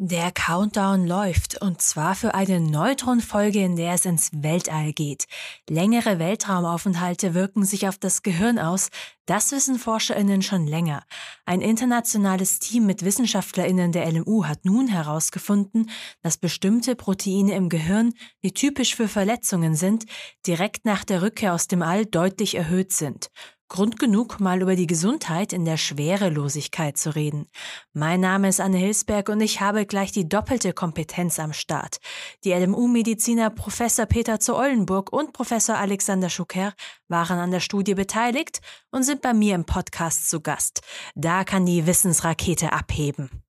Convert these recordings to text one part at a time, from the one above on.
Der Countdown läuft und zwar für eine Neutronfolge, in der es ins Weltall geht. Längere Weltraumaufenthalte wirken sich auf das Gehirn aus. Das wissen Forscherinnen schon länger. Ein internationales Team mit Wissenschaftlerinnen der LMU hat nun herausgefunden, dass bestimmte Proteine im Gehirn, die typisch für Verletzungen sind, direkt nach der Rückkehr aus dem All deutlich erhöht sind. Grund genug, mal über die Gesundheit in der Schwerelosigkeit zu reden. Mein Name ist Anne Hilsberg und ich habe gleich die doppelte Kompetenz am Start. Die LMU-Mediziner Professor Peter zu Ollenburg und Professor Alexander Schucker waren an der Studie beteiligt und sind bei mir im Podcast zu Gast. Da kann die Wissensrakete abheben.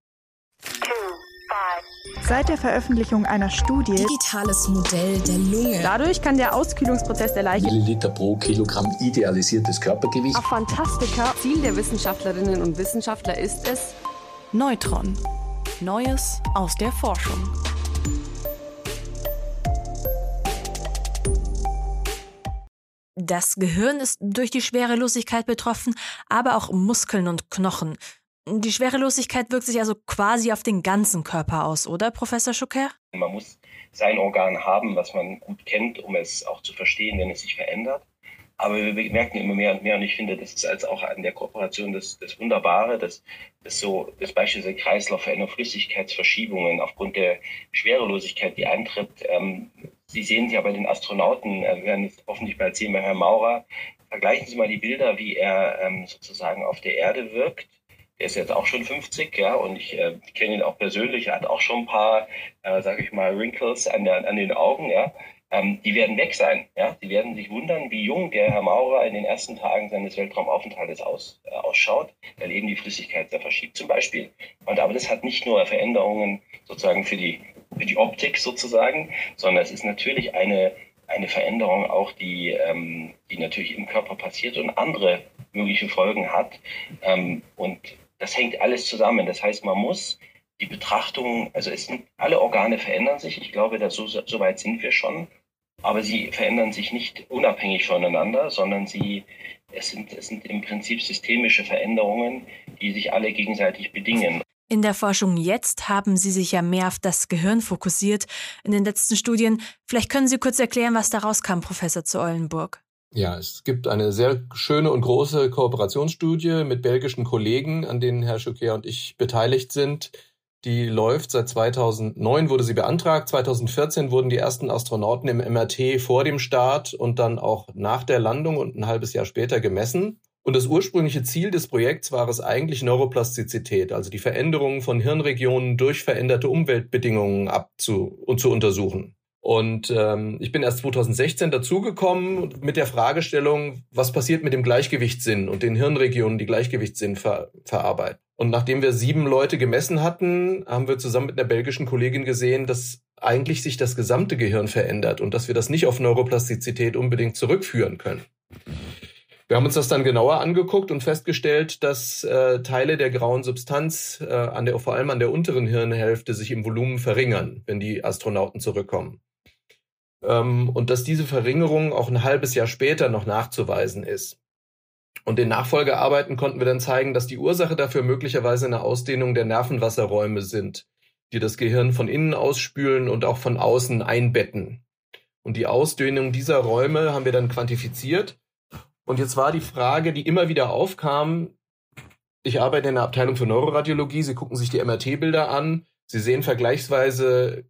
Seit der Veröffentlichung einer Studie Digitales Modell der Lunge. Dadurch kann der Auskühlungsprozess der Leiche Milliliter pro Kilogramm idealisiertes Körpergewicht. Auf Fantastika. Ziel der Wissenschaftlerinnen und Wissenschaftler ist es, Neutron. Neues aus der Forschung. Das Gehirn ist durch die Schwerelosigkeit betroffen, aber auch Muskeln und Knochen. Die Schwerelosigkeit wirkt sich also quasi auf den ganzen Körper aus, oder, Professor Schucker? Man muss sein Organ haben, was man gut kennt, um es auch zu verstehen, wenn es sich verändert. Aber wir merken immer mehr und mehr, und ich finde, das ist als auch an der Kooperation das, das Wunderbare, dass, dass so, dass beispielsweise Kreislaufveränderungen, Flüssigkeitsverschiebungen aufgrund der Schwerelosigkeit, die eintritt. Ähm, Sie sehen es ja bei den Astronauten, äh, wir werden es hoffentlich bald sehen bei Herrn Maurer. Vergleichen Sie mal die Bilder, wie er ähm, sozusagen auf der Erde wirkt er ist jetzt auch schon 50, ja, und ich äh, kenne ihn auch persönlich. Er hat auch schon ein paar, äh, sage ich mal, Wrinkles an, der, an den Augen, ja. Ähm, die werden weg sein, ja. Die werden sich wundern, wie jung der Herr Maurer in den ersten Tagen seines Weltraumaufenthaltes aus, äh, ausschaut, weil eben die Flüssigkeit sehr verschiebt, zum Beispiel. Und aber das hat nicht nur Veränderungen sozusagen für die, für die Optik sozusagen, sondern es ist natürlich eine eine Veränderung auch, die, ähm, die natürlich im Körper passiert und andere mögliche Folgen hat. Ähm, und das hängt alles zusammen. Das heißt, man muss die Betrachtung, also es sind, alle Organe verändern sich. Ich glaube, dass so, so weit sind wir schon. Aber sie verändern sich nicht unabhängig voneinander, sondern sie, es sind, es sind im Prinzip systemische Veränderungen, die sich alle gegenseitig bedingen. In der Forschung jetzt haben Sie sich ja mehr auf das Gehirn fokussiert in den letzten Studien. Vielleicht können Sie kurz erklären, was daraus kam, Professor zu Eulenburg. Ja, es gibt eine sehr schöne und große Kooperationsstudie mit belgischen Kollegen, an denen Herr Schucker und ich beteiligt sind. Die läuft seit 2009, wurde sie beantragt. 2014 wurden die ersten Astronauten im MRT vor dem Start und dann auch nach der Landung und ein halbes Jahr später gemessen. Und das ursprüngliche Ziel des Projekts war es eigentlich, Neuroplastizität, also die Veränderungen von Hirnregionen durch veränderte Umweltbedingungen abzu und zu untersuchen. Und ähm, ich bin erst 2016 dazugekommen mit der Fragestellung, was passiert mit dem Gleichgewichtssinn und den Hirnregionen, die Gleichgewichtssinn ver verarbeiten. Und nachdem wir sieben Leute gemessen hatten, haben wir zusammen mit einer belgischen Kollegin gesehen, dass eigentlich sich das gesamte Gehirn verändert und dass wir das nicht auf Neuroplastizität unbedingt zurückführen können. Wir haben uns das dann genauer angeguckt und festgestellt, dass äh, Teile der grauen Substanz, äh, an der, vor allem an der unteren Hirnhälfte, sich im Volumen verringern, wenn die Astronauten zurückkommen und dass diese Verringerung auch ein halbes Jahr später noch nachzuweisen ist. Und in Nachfolgearbeiten konnten wir dann zeigen, dass die Ursache dafür möglicherweise eine Ausdehnung der Nervenwasserräume sind, die das Gehirn von innen ausspülen und auch von außen einbetten. Und die Ausdehnung dieser Räume haben wir dann quantifiziert. Und jetzt war die Frage, die immer wieder aufkam, ich arbeite in der Abteilung für Neuroradiologie, Sie gucken sich die MRT-Bilder an, Sie sehen vergleichsweise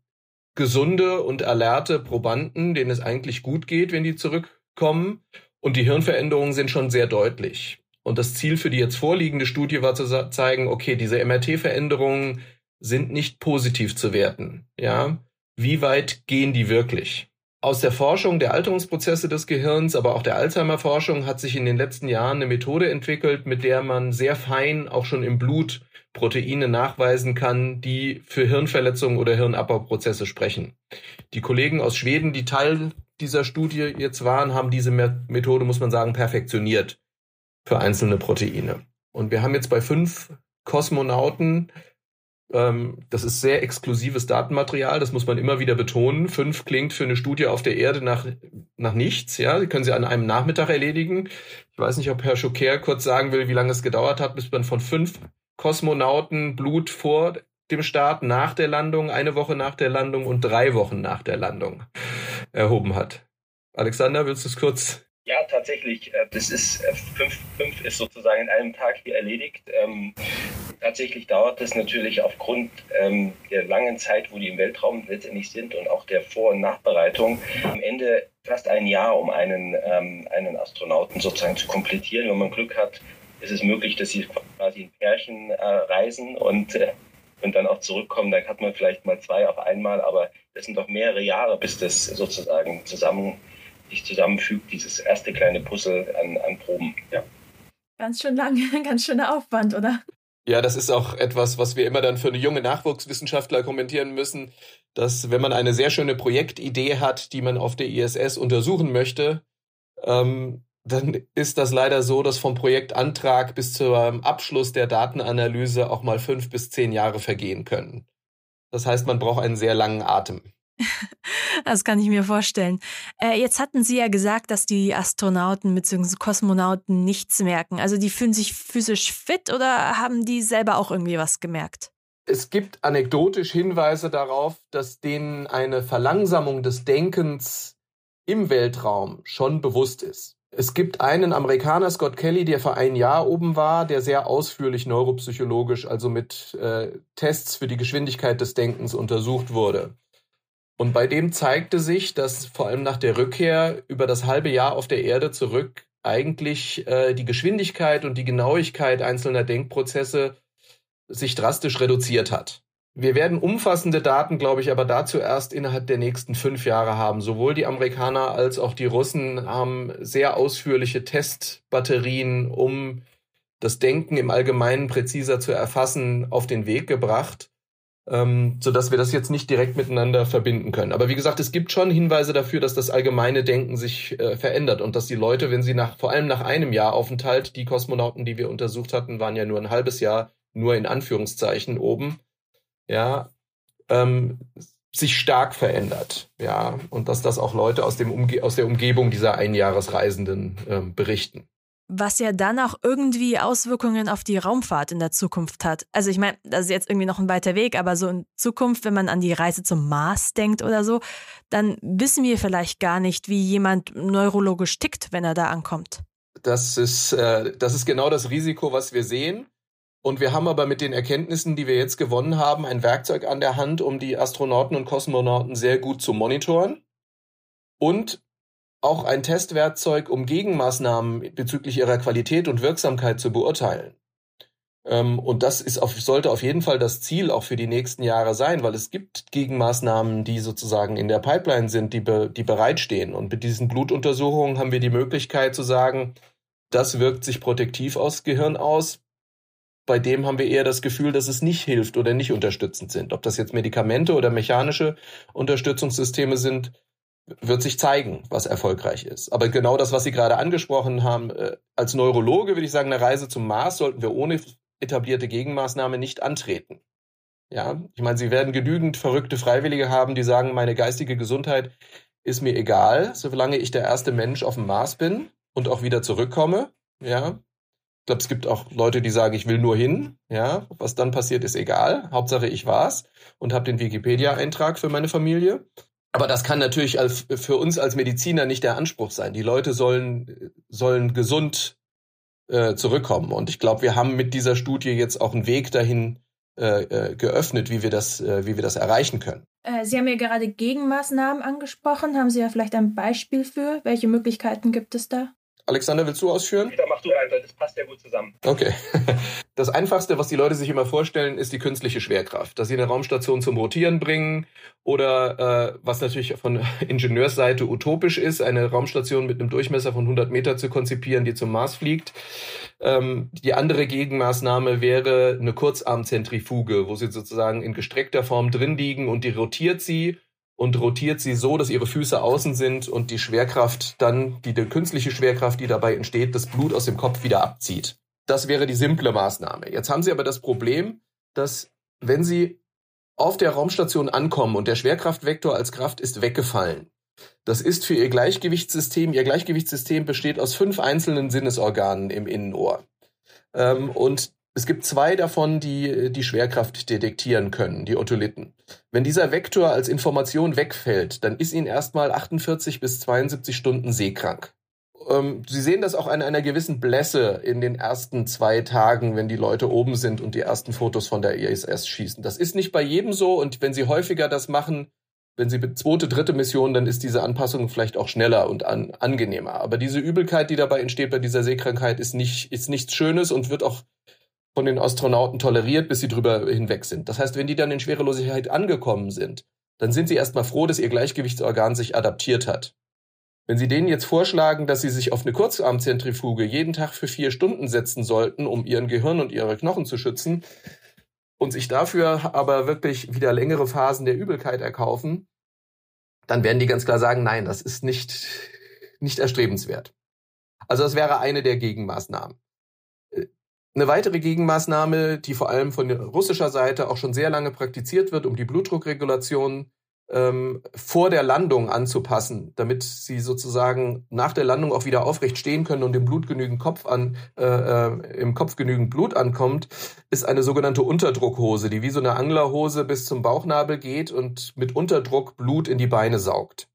gesunde und alerte Probanden, denen es eigentlich gut geht, wenn die zurückkommen. Und die Hirnveränderungen sind schon sehr deutlich. Und das Ziel für die jetzt vorliegende Studie war zu zeigen, okay, diese MRT-Veränderungen sind nicht positiv zu werten. Ja, wie weit gehen die wirklich? Aus der Forschung der Alterungsprozesse des Gehirns, aber auch der Alzheimer-Forschung hat sich in den letzten Jahren eine Methode entwickelt, mit der man sehr fein auch schon im Blut Proteine nachweisen kann, die für Hirnverletzungen oder Hirnabbauprozesse sprechen. Die Kollegen aus Schweden, die Teil dieser Studie jetzt waren, haben diese Methode, muss man sagen, perfektioniert für einzelne Proteine. Und wir haben jetzt bei fünf Kosmonauten, das ist sehr exklusives Datenmaterial, das muss man immer wieder betonen. Fünf klingt für eine Studie auf der Erde nach, nach nichts, ja. Die können Sie an einem Nachmittag erledigen. Ich weiß nicht, ob Herr Schocker kurz sagen will, wie lange es gedauert hat, bis man von fünf Kosmonauten Blut vor dem Start, nach der Landung, eine Woche nach der Landung und drei Wochen nach der Landung erhoben hat. Alexander, willst du es kurz ja, tatsächlich. Äh, das ist äh, fünf, fünf ist sozusagen in einem Tag hier erledigt. Ähm, tatsächlich dauert es natürlich aufgrund ähm, der langen Zeit, wo die im Weltraum letztendlich sind und auch der Vor- und Nachbereitung am Ende fast ein Jahr, um einen, ähm, einen Astronauten sozusagen zu komplettieren. Wenn man Glück hat, ist es möglich, dass sie quasi in Pärchen äh, reisen und äh, und dann auch zurückkommen, dann hat man vielleicht mal zwei auf einmal, aber das sind doch mehrere Jahre, bis das sozusagen zusammen sich zusammenfügt, dieses erste kleine Puzzle an, an Proben. Ja. Ganz schön lang, ganz schöner Aufwand, oder? Ja, das ist auch etwas, was wir immer dann für eine junge Nachwuchswissenschaftler kommentieren müssen, dass wenn man eine sehr schöne Projektidee hat, die man auf der ISS untersuchen möchte, ähm, dann ist das leider so, dass vom Projektantrag bis zum Abschluss der Datenanalyse auch mal fünf bis zehn Jahre vergehen können. Das heißt, man braucht einen sehr langen Atem. Das kann ich mir vorstellen. Äh, jetzt hatten Sie ja gesagt, dass die Astronauten bzw. Kosmonauten nichts merken. Also die fühlen sich physisch fit oder haben die selber auch irgendwie was gemerkt? Es gibt anekdotisch Hinweise darauf, dass denen eine Verlangsamung des Denkens im Weltraum schon bewusst ist. Es gibt einen Amerikaner, Scott Kelly, der vor ein Jahr oben war, der sehr ausführlich neuropsychologisch, also mit äh, Tests für die Geschwindigkeit des Denkens untersucht wurde. Und bei dem zeigte sich, dass vor allem nach der Rückkehr über das halbe Jahr auf der Erde zurück eigentlich äh, die Geschwindigkeit und die Genauigkeit einzelner Denkprozesse sich drastisch reduziert hat. Wir werden umfassende Daten, glaube ich, aber dazu erst innerhalb der nächsten fünf Jahre haben. Sowohl die Amerikaner als auch die Russen haben sehr ausführliche Testbatterien, um das Denken im Allgemeinen präziser zu erfassen, auf den Weg gebracht ähm, sodass wir das jetzt nicht direkt miteinander verbinden können. Aber wie gesagt, es gibt schon Hinweise dafür, dass das allgemeine Denken sich äh, verändert und dass die Leute, wenn sie nach, vor allem nach einem Jahr Aufenthalt, die Kosmonauten, die wir untersucht hatten, waren ja nur ein halbes Jahr, nur in Anführungszeichen oben, ja, ähm, sich stark verändert, ja, und dass das auch Leute aus, dem Umge aus der Umgebung dieser Einjahresreisenden ähm, berichten was ja dann auch irgendwie Auswirkungen auf die Raumfahrt in der Zukunft hat. Also ich meine, das ist jetzt irgendwie noch ein weiter Weg, aber so in Zukunft, wenn man an die Reise zum Mars denkt oder so, dann wissen wir vielleicht gar nicht, wie jemand neurologisch tickt, wenn er da ankommt. Das ist, äh, das ist genau das Risiko, was wir sehen. Und wir haben aber mit den Erkenntnissen, die wir jetzt gewonnen haben, ein Werkzeug an der Hand, um die Astronauten und Kosmonauten sehr gut zu monitoren. Und auch ein Testwerkzeug, um Gegenmaßnahmen bezüglich ihrer Qualität und Wirksamkeit zu beurteilen. Ähm, und das ist auf, sollte auf jeden Fall das Ziel auch für die nächsten Jahre sein, weil es gibt Gegenmaßnahmen, die sozusagen in der Pipeline sind, die, be, die bereitstehen. Und mit diesen Blutuntersuchungen haben wir die Möglichkeit zu sagen, das wirkt sich protektiv aufs Gehirn aus. Bei dem haben wir eher das Gefühl, dass es nicht hilft oder nicht unterstützend sind. Ob das jetzt Medikamente oder mechanische Unterstützungssysteme sind, wird sich zeigen, was erfolgreich ist. Aber genau das, was Sie gerade angesprochen haben, äh, als Neurologe würde ich sagen, eine Reise zum Mars sollten wir ohne etablierte Gegenmaßnahme nicht antreten. Ja, ich meine, Sie werden genügend verrückte Freiwillige haben, die sagen, meine geistige Gesundheit ist mir egal, solange ich der erste Mensch auf dem Mars bin und auch wieder zurückkomme. Ja, ich glaube, es gibt auch Leute, die sagen, ich will nur hin. Ja, was dann passiert, ist egal. Hauptsache, ich war's und habe den Wikipedia-Eintrag für meine Familie. Aber das kann natürlich als, für uns als Mediziner nicht der Anspruch sein. Die Leute sollen, sollen gesund äh, zurückkommen. Und ich glaube, wir haben mit dieser Studie jetzt auch einen Weg dahin äh, äh, geöffnet, wie wir das, äh, wie wir das erreichen können. Äh, Sie haben ja gerade Gegenmaßnahmen angesprochen. Haben Sie ja vielleicht ein Beispiel für? Welche Möglichkeiten gibt es da? Alexander, willst du ausführen? Da mach du weiter, das passt ja gut zusammen. Okay. Das Einfachste, was die Leute sich immer vorstellen, ist die künstliche Schwerkraft. Dass sie eine Raumstation zum Rotieren bringen oder, äh, was natürlich von Ingenieursseite utopisch ist, eine Raumstation mit einem Durchmesser von 100 Meter zu konzipieren, die zum Mars fliegt. Ähm, die andere Gegenmaßnahme wäre eine Kurzarmzentrifuge, wo sie sozusagen in gestreckter Form drin liegen und die rotiert sie und rotiert sie so, dass ihre Füße außen sind und die Schwerkraft dann, die, die künstliche Schwerkraft, die dabei entsteht, das Blut aus dem Kopf wieder abzieht. Das wäre die simple Maßnahme. Jetzt haben sie aber das Problem, dass wenn sie auf der Raumstation ankommen und der Schwerkraftvektor als Kraft ist weggefallen, das ist für ihr Gleichgewichtssystem, ihr Gleichgewichtssystem besteht aus fünf einzelnen Sinnesorganen im Innenohr. Ähm, und Es gibt zwei davon, die die Schwerkraft detektieren können, die Otolithen. Wenn dieser Vektor als Information wegfällt, dann ist ihn erstmal 48 bis 72 Stunden seekrank. Ähm, Sie sehen das auch an einer gewissen Blässe in den ersten zwei Tagen, wenn die Leute oben sind und die ersten Fotos von der ISS schießen. Das ist nicht bei jedem so und wenn Sie häufiger das machen, wenn Sie zweite, dritte Mission, dann ist diese Anpassung vielleicht auch schneller und an, angenehmer. Aber diese Übelkeit, die dabei entsteht bei dieser Seekrankheit, ist nicht, ist nichts Schönes und wird auch von den Astronauten toleriert, bis sie drüber hinweg sind. Das heißt, wenn die dann in Schwerelosigkeit angekommen sind, dann sind sie erstmal froh, dass ihr Gleichgewichtsorgan sich adaptiert hat. Wenn Sie denen jetzt vorschlagen, dass sie sich auf eine Kurzarmzentrifuge jeden Tag für vier Stunden setzen sollten, um ihren Gehirn und ihre Knochen zu schützen, und sich dafür aber wirklich wieder längere Phasen der Übelkeit erkaufen, dann werden die ganz klar sagen, nein, das ist nicht, nicht erstrebenswert. Also das wäre eine der Gegenmaßnahmen. Eine weitere Gegenmaßnahme, die vor allem von russischer Seite auch schon sehr lange praktiziert wird, um die Blutdruckregulation ähm, vor der Landung anzupassen, damit sie sozusagen nach der Landung auch wieder aufrecht stehen können und im Blut genügend Kopf an, äh, äh, im Kopf genügend Blut ankommt, ist eine sogenannte Unterdruckhose, die wie so eine Anglerhose bis zum Bauchnabel geht und mit Unterdruck Blut in die Beine saugt.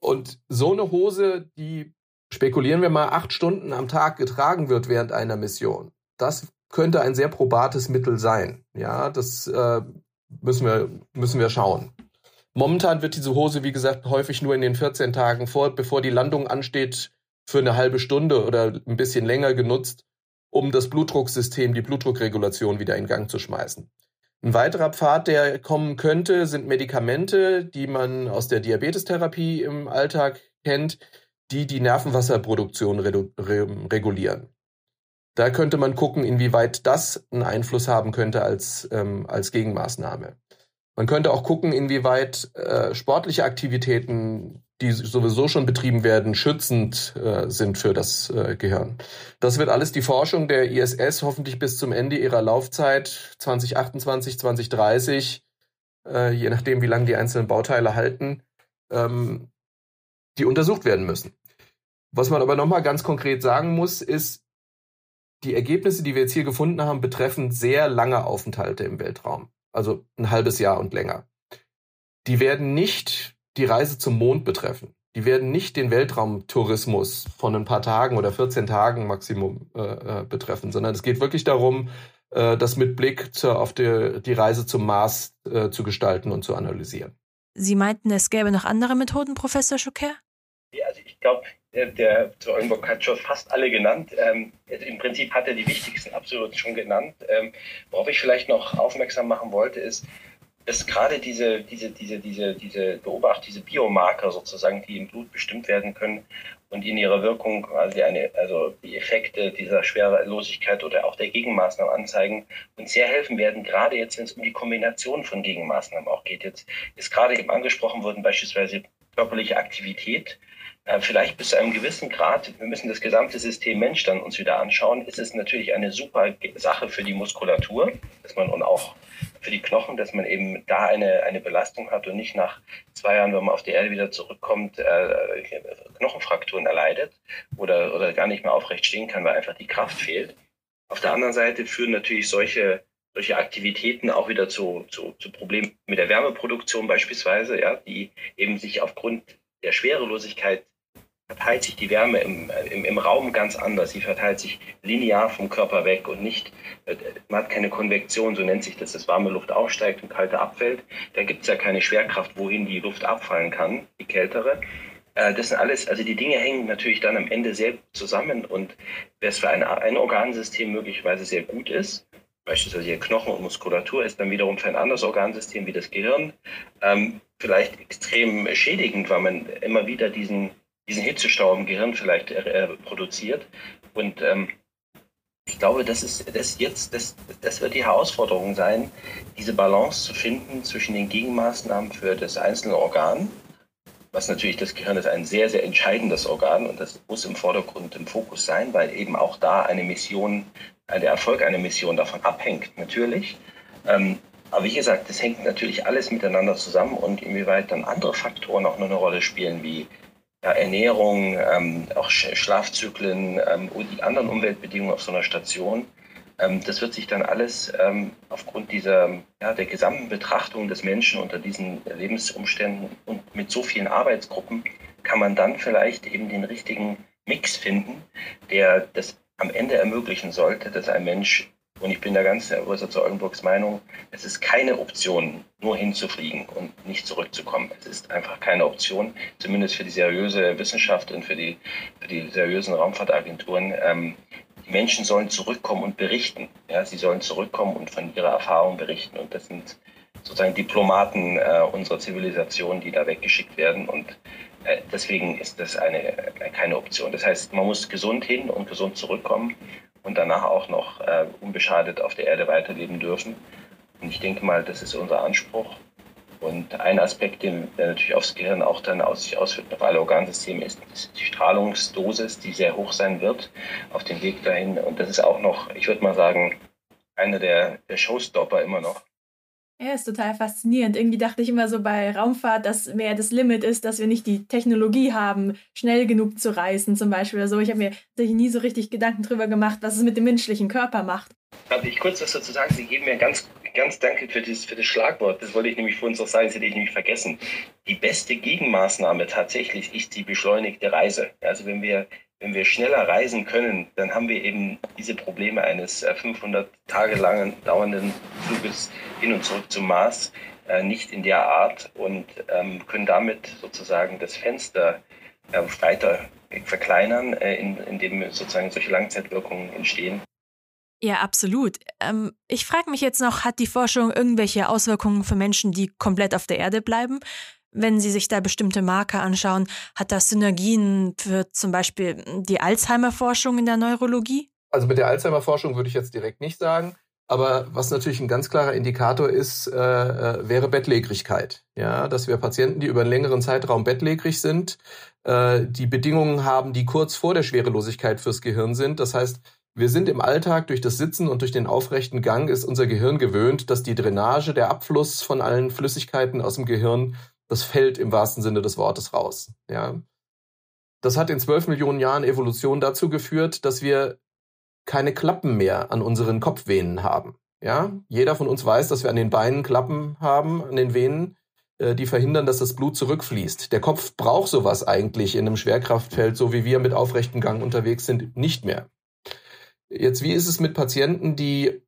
Und so eine Hose, die spekulieren wir mal acht Stunden am Tag getragen wird während einer Mission. Das könnte ein sehr probates Mittel sein. Ja, das äh, müssen wir müssen wir schauen. Momentan wird diese Hose, wie gesagt, häufig nur in den 14 Tagen vor, bevor die Landung ansteht, für eine halbe Stunde oder ein bisschen länger genutzt, um das Blutdrucksystem, die Blutdruckregulation wieder in Gang zu schmeißen. Ein weiterer Pfad, der kommen könnte, sind Medikamente, die man aus der Diabetestherapie im Alltag kennt, die die Nervenwasserproduktion regulieren. Da könnte man gucken, inwieweit das einen Einfluss haben könnte als, ähm, als Gegenmaßnahme. Man könnte auch gucken, inwieweit äh, sportliche Aktivitäten, die sowieso schon betrieben werden, schützend äh, sind für das äh, Gehirn. Das wird alles die Forschung der ISS hoffentlich bis zum Ende ihrer Laufzeit 2028, 2030, äh, je nachdem, wie lange die einzelnen Bauteile halten, ähm, die untersucht werden müssen. Was man aber nochmal ganz konkret sagen muss, ist, die Ergebnisse, die wir jetzt hier gefunden haben, betreffen sehr lange Aufenthalte im Weltraum also ein halbes Jahr und länger. Die werden nicht die Reise zum Mond betreffen. Die werden nicht den Weltraumtourismus von ein paar Tagen oder 14 Tagen Maximum äh, äh, betreffen, sondern es geht wirklich darum, äh, das mit Blick zur, auf die, die Reise zum Mars äh, zu gestalten und zu analysieren. Sie meinten, es gäbe noch andere Methoden, Professor Schucker? Ja, also ich glaube, der, der Oldenburg hat schon fast alle genannt. Ähm, Im Prinzip hat er die wichtigsten absolut schon genannt. Ähm, worauf ich vielleicht noch aufmerksam machen wollte, ist, dass gerade diese, diese, diese, diese, diese Beobacht, diese Biomarker sozusagen, die im Blut bestimmt werden können und in ihrer Wirkung quasi eine, also die Effekte dieser Schwerelosigkeit oder auch der Gegenmaßnahmen anzeigen und sehr helfen werden, gerade jetzt, wenn es um die Kombination von Gegenmaßnahmen auch geht. Jetzt ist gerade eben angesprochen worden, beispielsweise körperliche Aktivität vielleicht bis zu einem gewissen Grad, wir müssen das gesamte System Mensch dann uns wieder anschauen, ist es natürlich eine super Sache für die Muskulatur, dass man und auch für die Knochen, dass man eben da eine, eine Belastung hat und nicht nach zwei Jahren, wenn man auf die Erde wieder zurückkommt, äh, Knochenfrakturen erleidet oder, oder gar nicht mehr aufrecht stehen kann, weil einfach die Kraft fehlt. Auf der anderen Seite führen natürlich solche solche Aktivitäten auch wieder zu, zu, zu Problemen mit der Wärmeproduktion beispielsweise, ja, die eben sich aufgrund der Schwerelosigkeit verteilt sich die Wärme im, im, im Raum ganz anders. Sie verteilt sich linear vom Körper weg und nicht, äh, man hat keine Konvektion, so nennt sich das, dass warme Luft aufsteigt und kalte abfällt. Da gibt es ja keine Schwerkraft, wohin die Luft abfallen kann, die kältere. Äh, das sind alles, also die Dinge hängen natürlich dann am Ende sehr zusammen und wer es für ein, ein Organsystem möglicherweise sehr gut ist, beispielsweise hier Knochen und Muskulatur, ist dann wiederum für ein anderes Organsystem wie das Gehirn ähm, vielleicht extrem schädigend, weil man immer wieder diesen diesen Hitzestau im Gehirn vielleicht äh, produziert. Und ähm, ich glaube, das ist das jetzt, das, das wird die Herausforderung sein, diese Balance zu finden zwischen den Gegenmaßnahmen für das einzelne Organ, was natürlich das Gehirn ist ein sehr, sehr entscheidendes Organ und das muss im Vordergrund im Fokus sein, weil eben auch da eine Mission, der Erfolg einer Mission davon abhängt, natürlich. Ähm, aber wie gesagt, das hängt natürlich alles miteinander zusammen und inwieweit dann andere Faktoren auch noch eine Rolle spielen, wie ja, Ernährung, ähm, auch Schlafzyklen ähm, und die anderen Umweltbedingungen auf so einer Station. Ähm, das wird sich dann alles ähm, aufgrund dieser, ja, der gesamten Betrachtung des Menschen unter diesen Lebensumständen und mit so vielen Arbeitsgruppen kann man dann vielleicht eben den richtigen Mix finden, der das am Ende ermöglichen sollte, dass ein Mensch, und ich bin da ganz Ursa zu Oldenburgs Meinung, es ist keine Option, nur hinzufliegen und nicht zurückzukommen. Es ist einfach keine Option, zumindest für die seriöse Wissenschaft und für die, für die seriösen Raumfahrtagenturen. Ähm, die Menschen sollen zurückkommen und berichten. Ja, sie sollen zurückkommen und von ihrer Erfahrung berichten. Und das sind sozusagen Diplomaten äh, unserer Zivilisation, die da weggeschickt werden. Und äh, deswegen ist das eine, äh, keine Option. Das heißt, man muss gesund hin und gesund zurückkommen und danach auch noch äh, unbeschadet auf der Erde weiterleben dürfen. Und ich denke mal, das ist unser Anspruch. Und ein Aspekt, der natürlich aufs Gehirn auch dann aus sich auswirkt auf alle Organsysteme, ist die Strahlungsdosis, die sehr hoch sein wird auf dem Weg dahin. Und das ist auch noch, ich würde mal sagen, einer der, der Showstopper immer noch. Ja, ist total faszinierend. Irgendwie dachte ich immer so bei Raumfahrt, dass mehr das Limit ist, dass wir nicht die Technologie haben, schnell genug zu reisen zum Beispiel oder so. Ich habe mir natürlich nie so richtig Gedanken drüber gemacht, was es mit dem menschlichen Körper macht. Darf ich kurz was dazu sagen? Sie geben mir ganz, ganz danke für das, für das Schlagwort. Das wollte ich nämlich vorhin noch sagen, das hätte ich nämlich vergessen. Die beste Gegenmaßnahme tatsächlich ist die beschleunigte Reise. Also wenn wir wenn wir schneller reisen können, dann haben wir eben diese Probleme eines 500 äh, Tage langen dauernden Fluges hin und zurück zum Mars äh, nicht in der Art und ähm, können damit sozusagen das Fenster äh, weiter verkleinern, äh, in, in dem sozusagen solche Langzeitwirkungen entstehen. Ja, absolut. Ähm, ich frage mich jetzt noch, hat die Forschung irgendwelche Auswirkungen für Menschen, die komplett auf der Erde bleiben? Wenn Sie sich da bestimmte Marker anschauen, hat das Synergien für zum Beispiel die Alzheimer-Forschung in der Neurologie? Also mit der Alzheimer-Forschung würde ich jetzt direkt nicht sagen. Aber was natürlich ein ganz klarer Indikator ist, äh, äh, wäre Bettlägerigkeit. Ja, dass wir Patienten, die über einen längeren Zeitraum bettlägerig sind, äh, die Bedingungen haben, die kurz vor der Schwerelosigkeit fürs Gehirn sind. Das heißt, wir sind im Alltag durch das Sitzen und durch den aufrechten Gang ist unser Gehirn gewöhnt, dass die Drainage, der Abfluss von allen Flüssigkeiten aus dem Gehirn das fällt im wahrsten Sinne des Wortes raus. Ja. Das hat in zwölf Millionen Jahren Evolution dazu geführt, dass wir keine Klappen mehr an unseren Kopfvenen haben. Ja, jeder von uns weiß, dass wir an den Beinen Klappen haben, an den Venen, äh, die verhindern, dass das Blut zurückfließt. Der Kopf braucht sowas eigentlich in einem Schwerkraftfeld, so wie wir mit aufrechtem Gang unterwegs sind, nicht mehr. Jetzt, wie ist es mit Patienten, die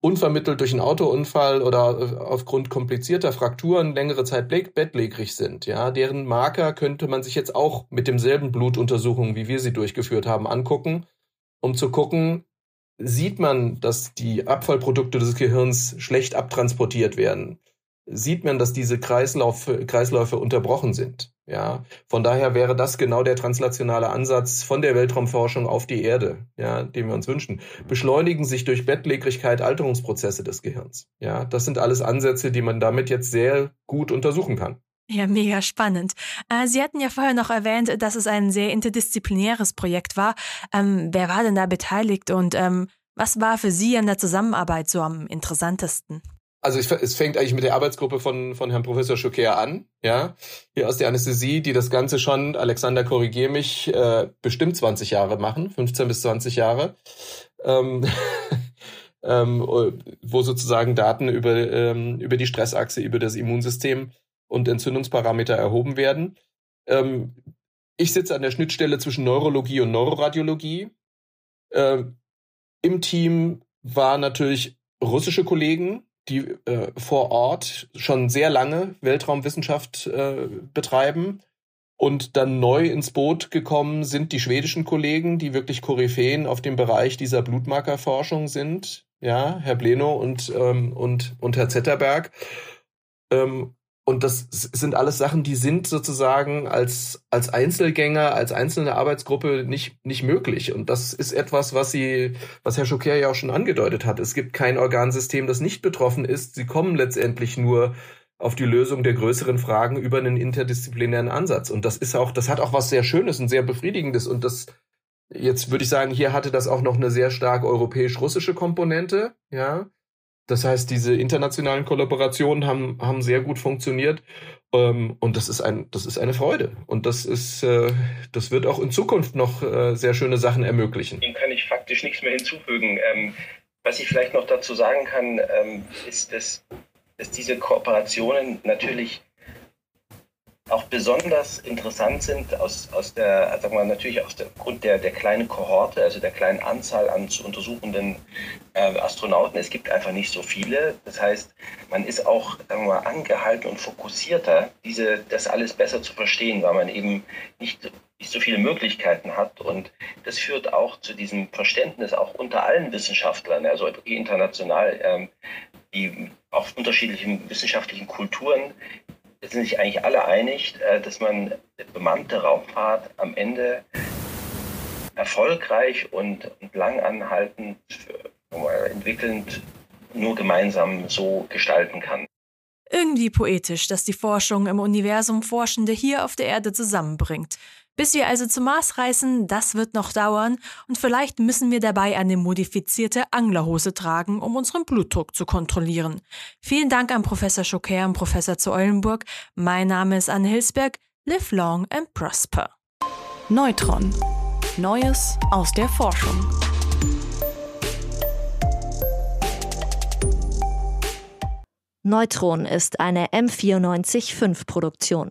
unvermittelt durch einen Autounfall oder äh, aufgrund komplizierter Frakturen längere Zeit bettlägerig sind, ja, deren Marker könnte man sich jetzt auch mit demselben Blutuntersuchungen, wie wir sie durchgeführt haben, angucken, um zu gucken, sieht man, dass die Abfallprodukte des Gehirns schlecht abtransportiert werden? Sieht man, dass diese Kreislauf, Kreisläufe unterbrochen sind? Ja, von daher wäre das genau der translationale Ansatz von der Weltraumforschung auf die Erde, ja, den wir uns wünschen. Beschleunigen sich durch Bettlägerigkeit Alterungsprozesse des Gehirns. Ja, das sind alles Ansätze, die man damit jetzt sehr gut untersuchen kann. Ja, mega spannend. Äh, Sie hatten ja vorher noch erwähnt, dass es ein sehr interdisziplinäres Projekt war. Ähm, wer war denn da beteiligt und ähm, was war für Sie an der Zusammenarbeit so am interessantesten? Also ich, es fängt eigentlich mit der Arbeitsgruppe von, von Herrn Professor Schoker an, ja, hier aus der Anästhesie, die das Ganze schon, Alexander, korrigier mich, äh, bestimmt 20 Jahre machen, 15 bis 20 Jahre, ähm, ähm, wo sozusagen Daten über, ähm, über die Stressachse, über das Immunsystem und Entzündungsparameter erhoben werden. Ähm, ich sitze an der Schnittstelle zwischen Neurologie und Neuroradiologie. Ähm, Im Team waren natürlich russische Kollegen, die äh, vor Ort schon sehr lange Weltraumwissenschaft äh, betreiben. Und dann neu ins Boot gekommen sind die schwedischen Kollegen, die wirklich Koryphäen auf dem Bereich dieser Blutmarkerforschung sind. Ja, Herr Bleno und, ähm, und, und Herr Zetterberg. Ähm, und das sind alles Sachen, die sind sozusagen als, als Einzelgänger, als einzelne Arbeitsgruppe nicht, nicht möglich. Und das ist etwas, was sie, was Herr Schocker ja auch schon angedeutet hat. Es gibt kein Organsystem, das nicht betroffen ist. Sie kommen letztendlich nur auf die Lösung der größeren Fragen über einen interdisziplinären Ansatz. Und das ist auch, das hat auch was sehr Schönes und sehr Befriedigendes. Und das, jetzt würde ich sagen, hier hatte das auch noch eine sehr stark europäisch-russische Komponente, ja. Das heißt, diese internationalen Kollaborationen haben, haben sehr gut funktioniert. Ähm, und das ist ein, das ist eine Freude. Und das ist, äh, das wird auch in Zukunft noch äh, sehr schöne Sachen ermöglichen. Dem kann ich faktisch nichts mehr hinzufügen. Ähm, Was ich vielleicht noch dazu sagen kann, ähm, ist, dass, dass diese Kooperationen natürlich auch besonders interessant sind aus, aus der, sagen wir natürlich aus dem Grund der, der kleinen Kohorte, also der kleinen Anzahl an zu untersuchenden äh, Astronauten. Es gibt einfach nicht so viele. Das heißt, man ist auch sagen wir angehalten und fokussierter, diese, das alles besser zu verstehen, weil man eben nicht, nicht so viele Möglichkeiten hat. Und das führt auch zu diesem Verständnis auch unter allen Wissenschaftlern, also international, ähm, die auf unterschiedlichen wissenschaftlichen Kulturen sind sich eigentlich alle einig, äh, dass man bemannte Raumfahrt am Ende erfolgreich und, und langanhaltend entwickelnd nur gemeinsam so gestalten kann. Irgendwie poetisch, dass die Forschung im Universum Forschende hier auf der Erde zusammenbringt. Bis wir also zum Mars reisen, das wird noch dauern und vielleicht müssen wir dabei eine modifizierte Anglerhose tragen, um unseren Blutdruck zu kontrollieren. Vielen Dank an Professor Schocker und Professor zu Eulenburg. Mein Name ist Anne Hilsberg. Live long and prosper. Neutron. Neues aus der Forschung. Neutron ist eine M945 Produktion.